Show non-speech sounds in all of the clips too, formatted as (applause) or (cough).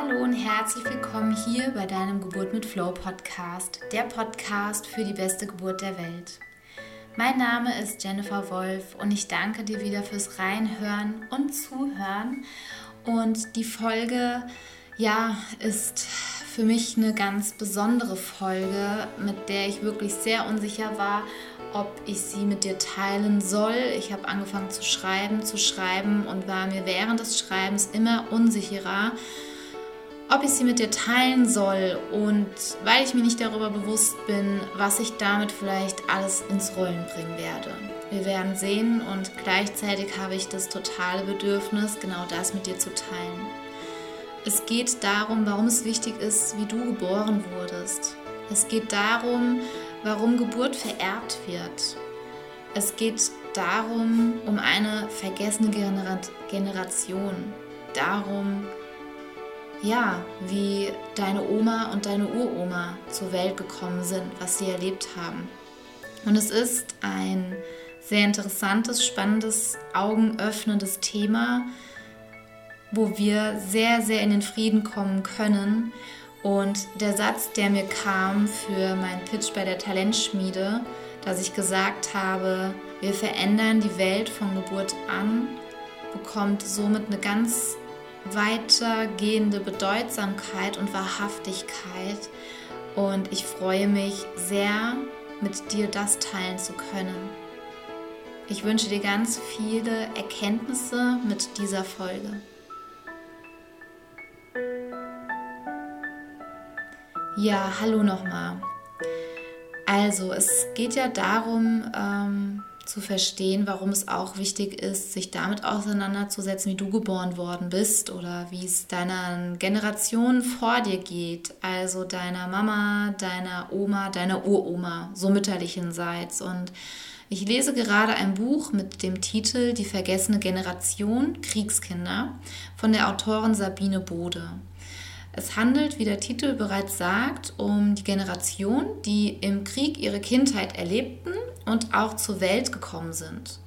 Hallo und herzlich willkommen hier bei deinem Geburt mit Flow Podcast, der Podcast für die beste Geburt der Welt. Mein Name ist Jennifer Wolf und ich danke dir wieder fürs Reinhören und Zuhören. Und die Folge, ja, ist für mich eine ganz besondere Folge, mit der ich wirklich sehr unsicher war, ob ich sie mit dir teilen soll. Ich habe angefangen zu schreiben, zu schreiben und war mir während des Schreibens immer unsicherer, ob ich sie mit dir teilen soll und weil ich mir nicht darüber bewusst bin, was ich damit vielleicht alles ins Rollen bringen werde. Wir werden sehen und gleichzeitig habe ich das totale Bedürfnis, genau das mit dir zu teilen. Es geht darum, warum es wichtig ist, wie du geboren wurdest. Es geht darum, warum Geburt vererbt wird. Es geht darum, um eine vergessene Generation. Darum, ja, wie deine Oma und deine Uroma zur Welt gekommen sind, was sie erlebt haben. Und es ist ein sehr interessantes, spannendes, augenöffnendes Thema, wo wir sehr, sehr in den Frieden kommen können. Und der Satz, der mir kam für meinen Pitch bei der Talentschmiede, dass ich gesagt habe, wir verändern die Welt von Geburt an, bekommt somit eine ganz weitergehende Bedeutsamkeit und Wahrhaftigkeit. Und ich freue mich sehr, mit dir das teilen zu können. Ich wünsche dir ganz viele Erkenntnisse mit dieser Folge. Ja, hallo nochmal. Also, es geht ja darum, ähm, zu verstehen, warum es auch wichtig ist, sich damit auseinanderzusetzen, wie du geboren worden bist oder wie es deiner Generation vor dir geht, also deiner Mama, deiner Oma, deiner Uroma, so mütterlichenseits. Und ich lese gerade ein Buch mit dem Titel Die vergessene Generation Kriegskinder von der Autorin Sabine Bode. Es handelt, wie der Titel bereits sagt, um die Generation, die im Krieg ihre Kindheit erlebten und auch zur Welt gekommen sind.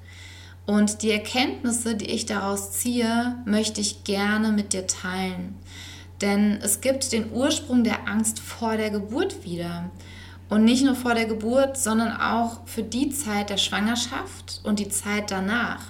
Und die Erkenntnisse, die ich daraus ziehe, möchte ich gerne mit dir teilen. Denn es gibt den Ursprung der Angst vor der Geburt wieder. Und nicht nur vor der Geburt, sondern auch für die Zeit der Schwangerschaft und die Zeit danach.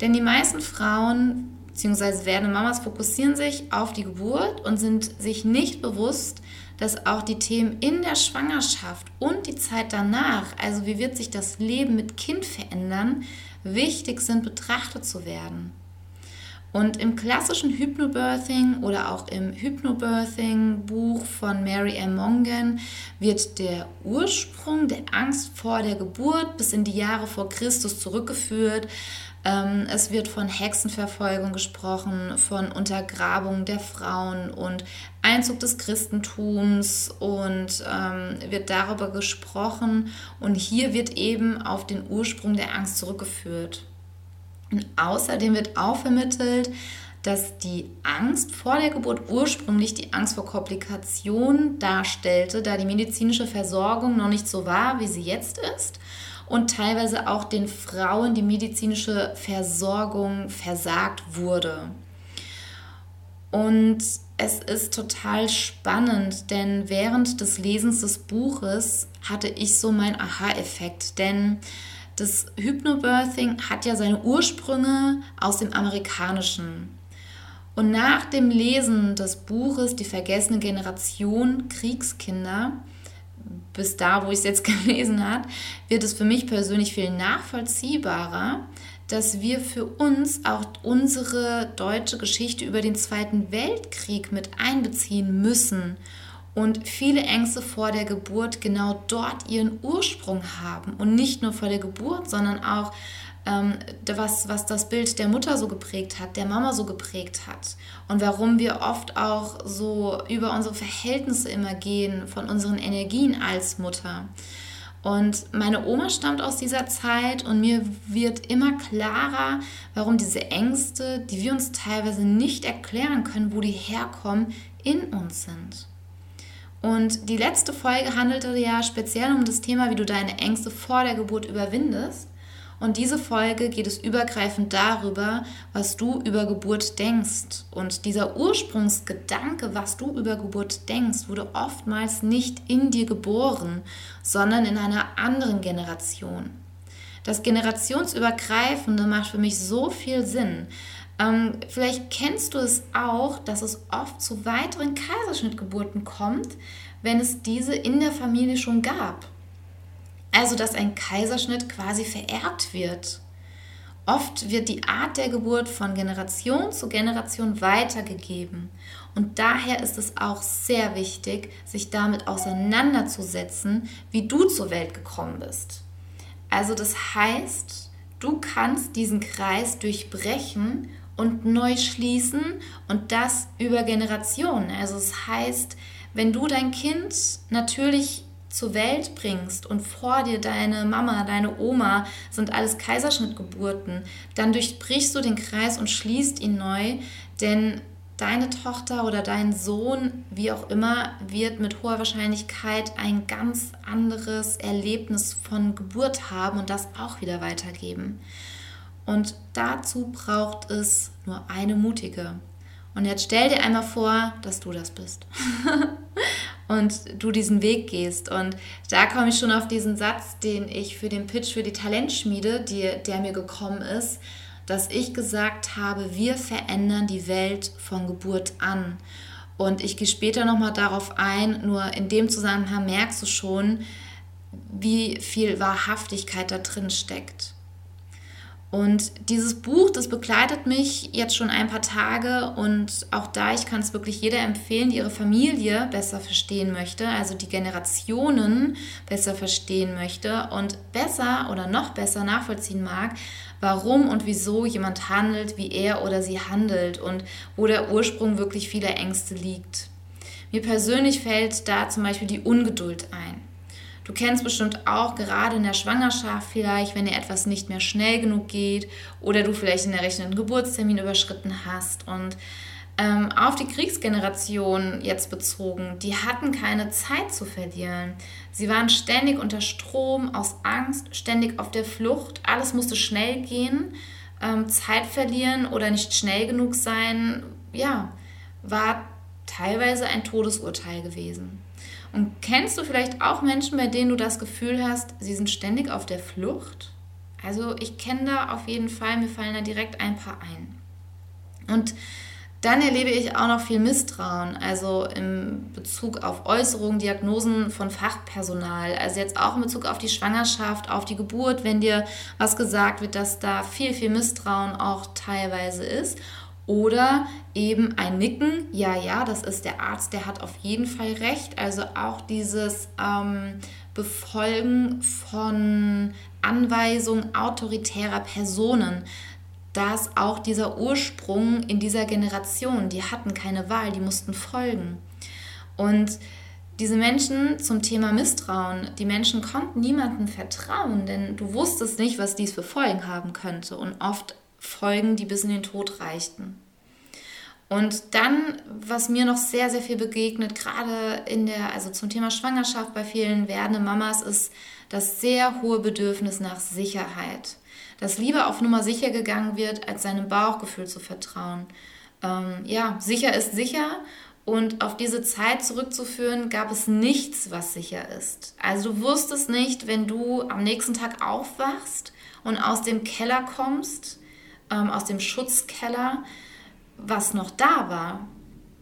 Denn die meisten Frauen bzw. werdende Mamas fokussieren sich auf die Geburt und sind sich nicht bewusst, dass auch die Themen in der Schwangerschaft und die Zeit danach, also wie wird sich das Leben mit Kind verändern, wichtig sind betrachtet zu werden. Und im klassischen Hypnobirthing oder auch im Hypnobirthing-Buch von Mary M. Mongan wird der Ursprung der Angst vor der Geburt bis in die Jahre vor Christus zurückgeführt. Ähm, es wird von Hexenverfolgung gesprochen, von Untergrabung der Frauen und Einzug des Christentums und ähm, wird darüber gesprochen. Und hier wird eben auf den Ursprung der Angst zurückgeführt. Und außerdem wird auch vermittelt, dass die Angst vor der Geburt ursprünglich die Angst vor Komplikationen darstellte, da die medizinische Versorgung noch nicht so war, wie sie jetzt ist und teilweise auch den Frauen die medizinische Versorgung versagt wurde. Und es ist total spannend, denn während des Lesens des Buches hatte ich so meinen Aha-Effekt, denn das Hypnobirthing hat ja seine Ursprünge aus dem amerikanischen. Und nach dem Lesen des Buches Die vergessene Generation Kriegskinder, bis da, wo ich es jetzt (laughs) gelesen habe, wird es für mich persönlich viel nachvollziehbarer, dass wir für uns auch unsere deutsche Geschichte über den Zweiten Weltkrieg mit einbeziehen müssen und viele Ängste vor der Geburt genau dort ihren Ursprung haben und nicht nur vor der Geburt, sondern auch was, was das Bild der Mutter so geprägt hat, der Mama so geprägt hat und warum wir oft auch so über unsere Verhältnisse immer gehen von unseren Energien als Mutter. Und meine Oma stammt aus dieser Zeit und mir wird immer klarer, warum diese Ängste, die wir uns teilweise nicht erklären können, wo die herkommen, in uns sind. Und die letzte Folge handelte ja speziell um das Thema, wie du deine Ängste vor der Geburt überwindest. Und diese Folge geht es übergreifend darüber, was du über Geburt denkst. Und dieser Ursprungsgedanke, was du über Geburt denkst, wurde oftmals nicht in dir geboren, sondern in einer anderen Generation. Das Generationsübergreifende macht für mich so viel Sinn. Ähm, vielleicht kennst du es auch, dass es oft zu weiteren Kaiserschnittgeburten kommt, wenn es diese in der Familie schon gab. Also dass ein Kaiserschnitt quasi vererbt wird. Oft wird die Art der Geburt von Generation zu Generation weitergegeben. Und daher ist es auch sehr wichtig, sich damit auseinanderzusetzen, wie du zur Welt gekommen bist. Also das heißt, du kannst diesen Kreis durchbrechen und neu schließen und das über Generationen. Also es das heißt, wenn du dein Kind natürlich zur Welt bringst und vor dir deine Mama, deine Oma sind alles Kaiserschnittgeburten, dann durchbrichst du den Kreis und schließt ihn neu, denn deine Tochter oder dein Sohn, wie auch immer, wird mit hoher Wahrscheinlichkeit ein ganz anderes Erlebnis von Geburt haben und das auch wieder weitergeben. Und dazu braucht es nur eine mutige. Und jetzt stell dir einmal vor, dass du das bist. (laughs) und du diesen Weg gehst. Und da komme ich schon auf diesen Satz, den ich für den Pitch für die Talentschmiede, die, der mir gekommen ist, dass ich gesagt habe, wir verändern die Welt von Geburt an. Und ich gehe später nochmal darauf ein, nur in dem Zusammenhang merkst du schon, wie viel Wahrhaftigkeit da drin steckt. Und dieses Buch, das begleitet mich jetzt schon ein paar Tage und auch da, ich kann es wirklich jeder empfehlen, die ihre Familie besser verstehen möchte, also die Generationen besser verstehen möchte und besser oder noch besser nachvollziehen mag, warum und wieso jemand handelt, wie er oder sie handelt und wo der Ursprung wirklich vieler Ängste liegt. Mir persönlich fällt da zum Beispiel die Ungeduld ein. Du kennst bestimmt auch gerade in der Schwangerschaft vielleicht, wenn dir etwas nicht mehr schnell genug geht oder du vielleicht in der rechnenden Geburtstermin überschritten hast. Und ähm, auf die Kriegsgeneration jetzt bezogen, die hatten keine Zeit zu verlieren. Sie waren ständig unter Strom, aus Angst, ständig auf der Flucht. Alles musste schnell gehen. Ähm, Zeit verlieren oder nicht schnell genug sein, ja, war teilweise ein Todesurteil gewesen. Und kennst du vielleicht auch Menschen, bei denen du das Gefühl hast, sie sind ständig auf der Flucht? Also ich kenne da auf jeden Fall, mir fallen da direkt ein paar ein. Und dann erlebe ich auch noch viel Misstrauen, also im Bezug auf Äußerungen, Diagnosen von Fachpersonal. Also jetzt auch in Bezug auf die Schwangerschaft, auf die Geburt, wenn dir was gesagt wird, dass da viel, viel Misstrauen auch teilweise ist. Oder eben ein Nicken, ja, ja, das ist der Arzt, der hat auf jeden Fall recht. Also auch dieses ähm, Befolgen von Anweisungen autoritärer Personen, dass auch dieser Ursprung in dieser Generation, die hatten keine Wahl, die mussten folgen. Und diese Menschen zum Thema Misstrauen, die Menschen konnten niemandem vertrauen, denn du wusstest nicht, was dies für Folgen haben könnte. Und oft Folgen, die bis in den Tod reichten. Und dann, was mir noch sehr, sehr viel begegnet, gerade in der, also zum Thema Schwangerschaft bei vielen werdenden Mamas, ist das sehr hohe Bedürfnis nach Sicherheit. Dass lieber auf Nummer sicher gegangen wird, als seinem Bauchgefühl zu vertrauen. Ähm, ja, sicher ist sicher und auf diese Zeit zurückzuführen, gab es nichts, was sicher ist. Also du wusstest nicht, wenn du am nächsten Tag aufwachst und aus dem Keller kommst, ähm, aus dem Schutzkeller, was noch da war.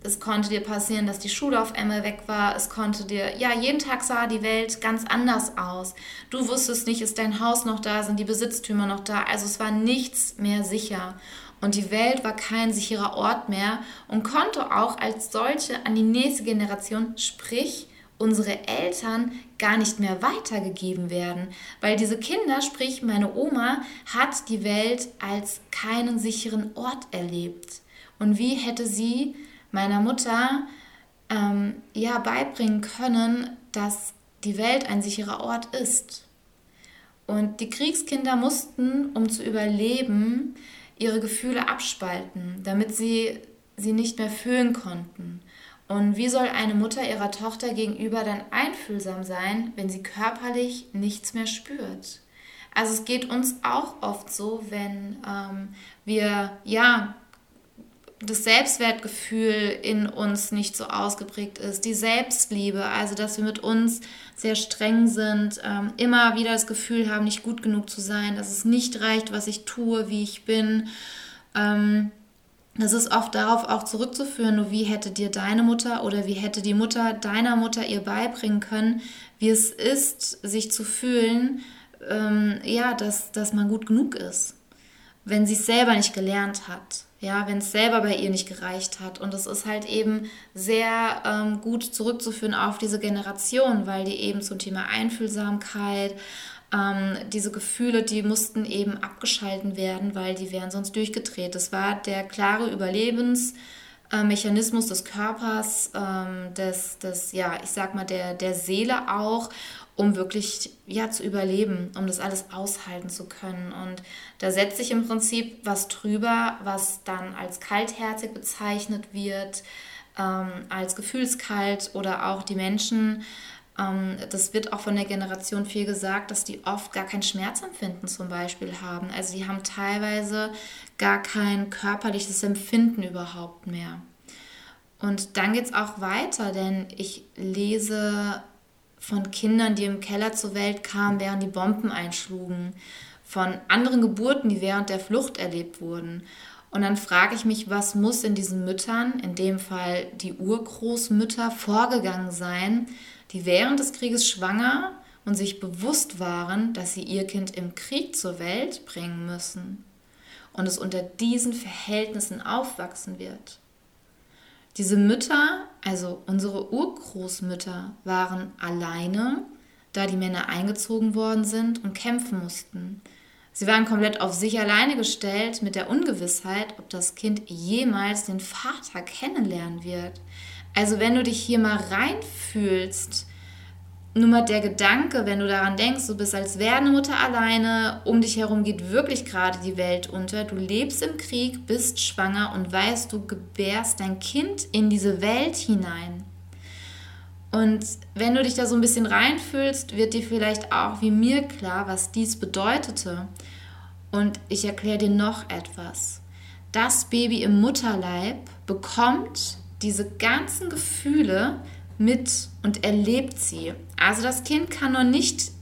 Es konnte dir passieren, dass die Schule auf einmal weg war. Es konnte dir, ja, jeden Tag sah die Welt ganz anders aus. Du wusstest nicht, ist dein Haus noch da, sind die Besitztümer noch da. Also es war nichts mehr sicher. Und die Welt war kein sicherer Ort mehr und konnte auch als solche an die nächste Generation, sprich unsere Eltern gar nicht mehr weitergegeben werden, weil diese Kinder, sprich meine Oma, hat die Welt als keinen sicheren Ort erlebt. Und wie hätte sie meiner Mutter ähm, ja beibringen können, dass die Welt ein sicherer Ort ist? Und die Kriegskinder mussten, um zu überleben, ihre Gefühle abspalten, damit sie sie nicht mehr fühlen konnten. Und wie soll eine Mutter ihrer Tochter gegenüber dann einfühlsam sein, wenn sie körperlich nichts mehr spürt? Also es geht uns auch oft so, wenn ähm, wir ja das Selbstwertgefühl in uns nicht so ausgeprägt ist, die Selbstliebe, also dass wir mit uns sehr streng sind, ähm, immer wieder das Gefühl haben, nicht gut genug zu sein, dass es nicht reicht, was ich tue, wie ich bin. Ähm, das ist oft darauf auch zurückzuführen, wie hätte dir deine Mutter oder wie hätte die Mutter deiner Mutter ihr beibringen können, wie es ist, sich zu fühlen, ähm, ja, dass, dass man gut genug ist, wenn sie es selber nicht gelernt hat, ja, wenn es selber bei ihr nicht gereicht hat. Und das ist halt eben sehr ähm, gut zurückzuführen auf diese Generation, weil die eben zum Thema Einfühlsamkeit, ähm, diese Gefühle, die mussten eben abgeschalten werden, weil die wären sonst durchgedreht. Das war der klare Überlebensmechanismus des Körpers, ähm, des, des, ja, ich sag mal, der, der Seele auch, um wirklich ja, zu überleben, um das alles aushalten zu können. Und da setzt sich im Prinzip was drüber, was dann als kaltherzig bezeichnet wird, ähm, als gefühlskalt oder auch die Menschen das wird auch von der Generation viel gesagt, dass die oft gar kein Schmerzempfinden zum Beispiel haben. Also die haben teilweise gar kein körperliches Empfinden überhaupt mehr. Und dann geht es auch weiter, denn ich lese von Kindern, die im Keller zur Welt kamen, während die Bomben einschlugen, von anderen Geburten, die während der Flucht erlebt wurden. Und dann frage ich mich, was muss in diesen Müttern, in dem Fall die Urgroßmütter, vorgegangen sein, die während des Krieges schwanger und sich bewusst waren, dass sie ihr Kind im Krieg zur Welt bringen müssen und es unter diesen Verhältnissen aufwachsen wird. Diese Mütter, also unsere Urgroßmütter, waren alleine, da die Männer eingezogen worden sind und kämpfen mussten. Sie waren komplett auf sich alleine gestellt mit der Ungewissheit, ob das Kind jemals den Vater kennenlernen wird. Also wenn du dich hier mal reinfühlst, nur mal der Gedanke, wenn du daran denkst, du bist als werdende Mutter alleine, um dich herum geht wirklich gerade die Welt unter, du lebst im Krieg, bist schwanger und weißt, du gebärst dein Kind in diese Welt hinein. Und wenn du dich da so ein bisschen reinfühlst, wird dir vielleicht auch wie mir klar, was dies bedeutete. Und ich erkläre dir noch etwas. Das Baby im Mutterleib bekommt diese ganzen Gefühle mit und erlebt sie. Also das Kind kann noch nicht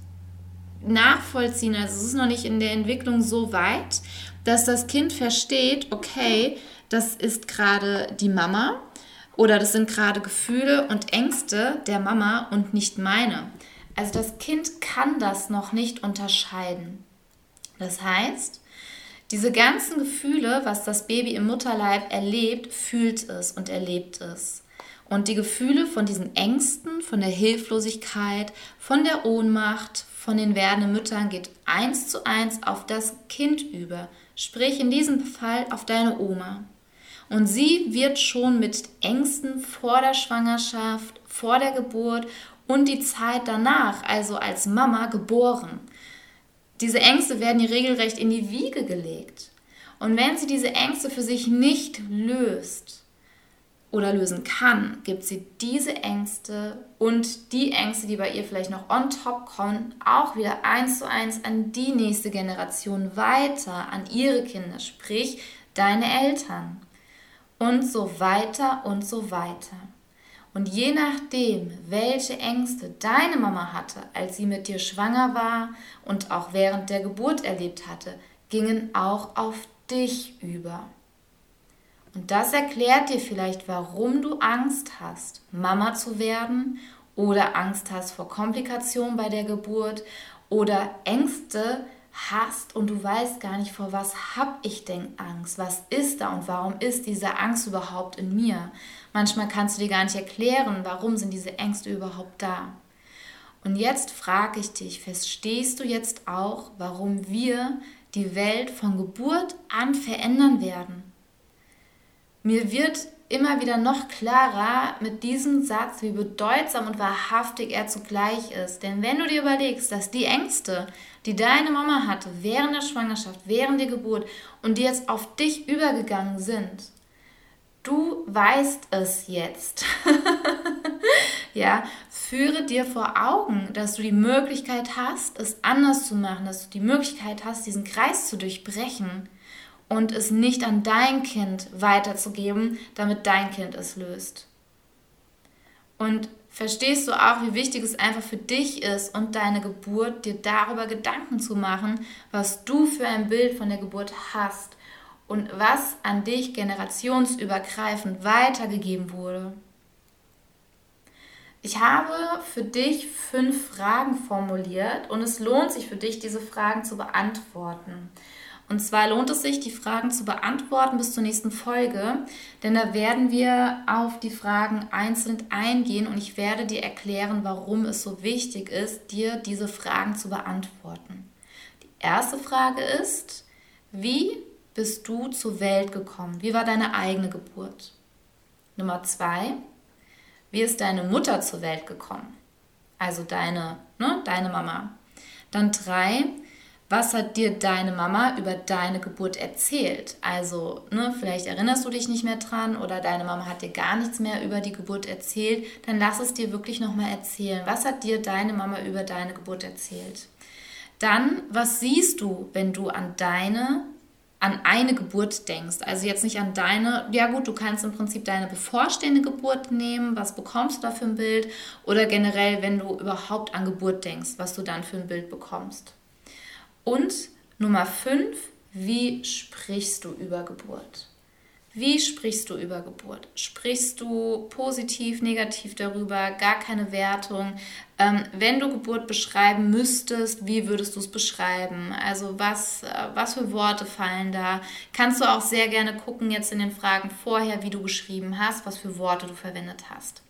nachvollziehen, also es ist noch nicht in der Entwicklung so weit, dass das Kind versteht, okay, das ist gerade die Mama oder das sind gerade Gefühle und Ängste der Mama und nicht meine. Also das Kind kann das noch nicht unterscheiden. Das heißt, diese ganzen Gefühle, was das Baby im Mutterleib erlebt, fühlt es und erlebt es. Und die Gefühle von diesen Ängsten, von der Hilflosigkeit, von der Ohnmacht, von den werdenden Müttern geht eins zu eins auf das Kind über. Sprich in diesem Fall auf deine Oma. Und sie wird schon mit Ängsten vor der Schwangerschaft, vor der Geburt und die Zeit danach, also als Mama, geboren. Diese Ängste werden ihr regelrecht in die Wiege gelegt. Und wenn sie diese Ängste für sich nicht löst oder lösen kann, gibt sie diese Ängste und die Ängste, die bei ihr vielleicht noch on top kommen, auch wieder eins zu eins an die nächste Generation weiter, an ihre Kinder, sprich deine Eltern. Und so weiter und so weiter. Und je nachdem, welche Ängste deine Mama hatte, als sie mit dir schwanger war und auch während der Geburt erlebt hatte, gingen auch auf dich über. Und das erklärt dir vielleicht, warum du Angst hast, Mama zu werden oder Angst hast vor Komplikationen bei der Geburt oder Ängste hast und du weißt gar nicht, vor was habe ich denn Angst? Was ist da und warum ist diese Angst überhaupt in mir? Manchmal kannst du dir gar nicht erklären, warum sind diese Ängste überhaupt da. Und jetzt frage ich dich, verstehst du jetzt auch, warum wir die Welt von Geburt an verändern werden? Mir wird immer wieder noch klarer mit diesem Satz, wie bedeutsam und wahrhaftig er zugleich ist. Denn wenn du dir überlegst, dass die Ängste, die deine Mama hatte während der Schwangerschaft, während der Geburt und die jetzt auf dich übergegangen sind, Du weißt es jetzt. (laughs) ja, führe dir vor Augen, dass du die Möglichkeit hast, es anders zu machen, dass du die Möglichkeit hast, diesen Kreis zu durchbrechen und es nicht an dein Kind weiterzugeben, damit dein Kind es löst. Und verstehst du auch, wie wichtig es einfach für dich ist und deine Geburt, dir darüber Gedanken zu machen, was du für ein Bild von der Geburt hast und was an dich generationsübergreifend weitergegeben wurde. Ich habe für dich fünf Fragen formuliert und es lohnt sich für dich, diese Fragen zu beantworten. Und zwar lohnt es sich, die Fragen zu beantworten bis zur nächsten Folge, denn da werden wir auf die Fragen einzeln eingehen und ich werde dir erklären, warum es so wichtig ist, dir diese Fragen zu beantworten. Die erste Frage ist, wie bist du zur Welt gekommen? Wie war deine eigene Geburt? Nummer zwei, wie ist deine Mutter zur Welt gekommen? Also deine, ne, deine Mama. Dann drei, was hat dir deine Mama über deine Geburt erzählt? Also, ne, vielleicht erinnerst du dich nicht mehr dran oder deine Mama hat dir gar nichts mehr über die Geburt erzählt, dann lass es dir wirklich nochmal erzählen. Was hat dir deine Mama über deine Geburt erzählt? Dann, was siehst du, wenn du an deine an eine Geburt denkst. Also jetzt nicht an deine, ja gut, du kannst im Prinzip deine bevorstehende Geburt nehmen, was bekommst du da für ein Bild oder generell, wenn du überhaupt an Geburt denkst, was du dann für ein Bild bekommst. Und Nummer 5, wie sprichst du über Geburt? Wie sprichst du über Geburt? Sprichst du positiv, negativ darüber, gar keine Wertung? Ähm, wenn du Geburt beschreiben müsstest, wie würdest du es beschreiben? Also was, äh, was für Worte fallen da? Kannst du auch sehr gerne gucken jetzt in den Fragen vorher, wie du geschrieben hast, was für Worte du verwendet hast.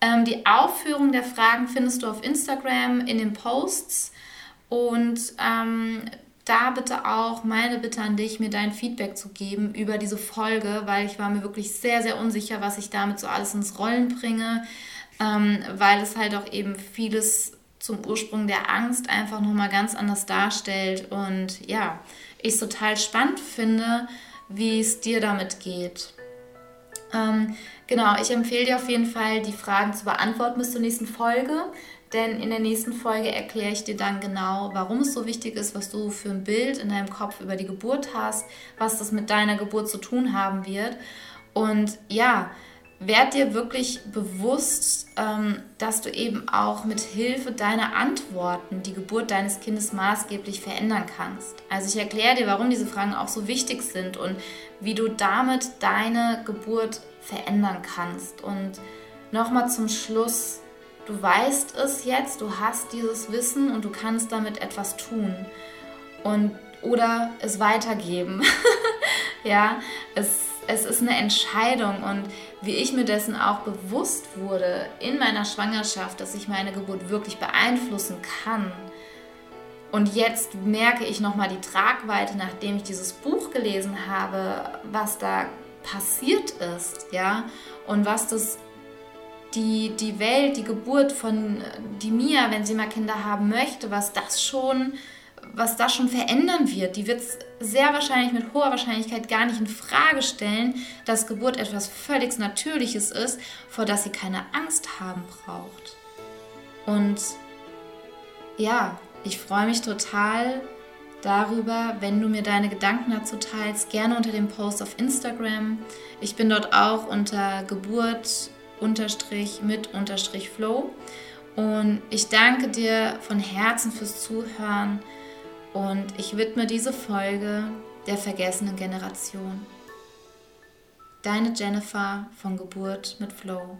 Ähm, die Aufführung der Fragen findest du auf Instagram in den Posts. Und ähm, da bitte auch meine Bitte an dich, mir dein Feedback zu geben über diese Folge, weil ich war mir wirklich sehr, sehr unsicher, was ich damit so alles ins Rollen bringe, ähm, weil es halt auch eben vieles zum Ursprung der Angst einfach nochmal ganz anders darstellt. Und ja, ich es total spannend finde, wie es dir damit geht. Ähm, genau, ich empfehle dir auf jeden Fall, die Fragen zu beantworten bis zur nächsten Folge. Denn in der nächsten Folge erkläre ich dir dann genau, warum es so wichtig ist, was du für ein Bild in deinem Kopf über die Geburt hast, was das mit deiner Geburt zu tun haben wird. Und ja, werd dir wirklich bewusst, ähm, dass du eben auch mit Hilfe deiner Antworten die Geburt deines Kindes maßgeblich verändern kannst. Also ich erkläre dir, warum diese Fragen auch so wichtig sind und wie du damit deine Geburt verändern kannst. Und nochmal zum Schluss, Du weißt es jetzt, du hast dieses Wissen und du kannst damit etwas tun und oder es weitergeben. (laughs) ja, es, es ist eine Entscheidung und wie ich mir dessen auch bewusst wurde in meiner Schwangerschaft, dass ich meine Geburt wirklich beeinflussen kann. Und jetzt merke ich nochmal die Tragweite, nachdem ich dieses Buch gelesen habe, was da passiert ist, ja, und was das die, die Welt, die Geburt von die Mia, wenn sie mal Kinder haben möchte, was das schon, was das schon verändern wird. Die wird es sehr wahrscheinlich mit hoher Wahrscheinlichkeit gar nicht in Frage stellen, dass Geburt etwas völlig Natürliches ist, vor das sie keine Angst haben braucht. Und ja, ich freue mich total darüber, wenn du mir deine Gedanken dazu teilst, gerne unter dem Post auf Instagram. Ich bin dort auch unter Geburt unterstrich mit unterstrich flow. Und ich danke dir von Herzen fürs Zuhören und ich widme diese Folge der vergessenen Generation. Deine Jennifer von Geburt mit Flow.